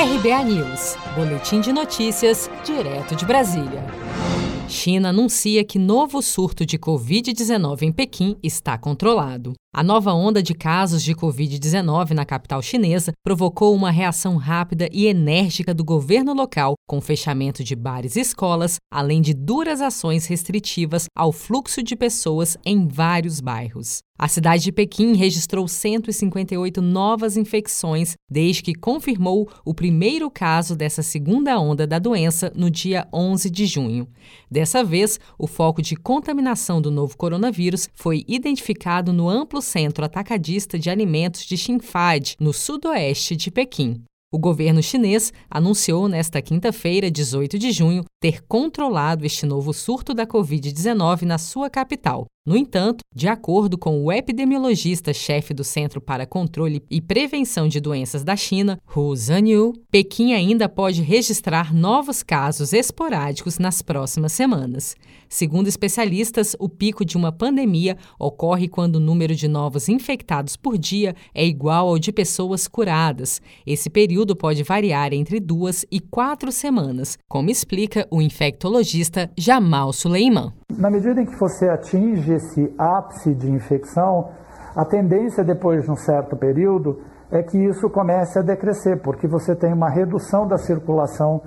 RBA News, Boletim de Notícias, direto de Brasília. China anuncia que novo surto de Covid-19 em Pequim está controlado. A nova onda de casos de Covid-19 na capital chinesa provocou uma reação rápida e enérgica do governo local, com fechamento de bares e escolas, além de duras ações restritivas ao fluxo de pessoas em vários bairros. A cidade de Pequim registrou 158 novas infecções desde que confirmou o primeiro caso dessa segunda onda da doença no dia 11 de junho. Dessa vez, o foco de contaminação do novo coronavírus foi identificado no amplo centro atacadista de alimentos de Xinfad, no sudoeste de Pequim. O governo chinês anunciou nesta quinta-feira, 18 de junho, ter controlado este novo surto da Covid-19 na sua capital. No entanto, de acordo com o epidemiologista-chefe do Centro para Controle e Prevenção de Doenças da China, Hu Zhanyu, Pequim ainda pode registrar novos casos esporádicos nas próximas semanas. Segundo especialistas, o pico de uma pandemia ocorre quando o número de novos infectados por dia é igual ao de pessoas curadas. Esse período pode variar entre duas e quatro semanas, como explica o infectologista Jamal Suleiman. Na medida em que você atinge esse ápice de infecção, a tendência depois de um certo período é que isso comece a decrescer, porque você tem uma redução da circulação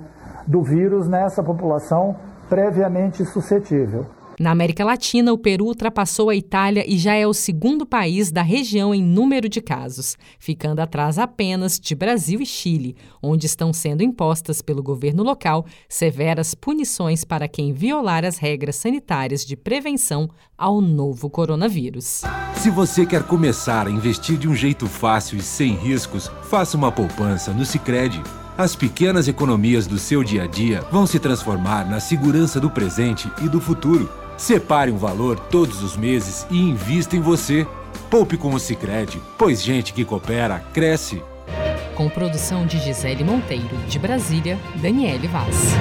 do vírus nessa população previamente suscetível. Na América Latina, o Peru ultrapassou a Itália e já é o segundo país da região em número de casos, ficando atrás apenas de Brasil e Chile, onde estão sendo impostas pelo governo local severas punições para quem violar as regras sanitárias de prevenção ao novo coronavírus. Se você quer começar a investir de um jeito fácil e sem riscos, faça uma poupança no Sicredi. As pequenas economias do seu dia a dia vão se transformar na segurança do presente e do futuro. Separe um valor todos os meses e invista em você. Poupe com o Sicredi, pois gente que coopera cresce. Com produção de Gisele Monteiro, de Brasília, Daniele Vaz.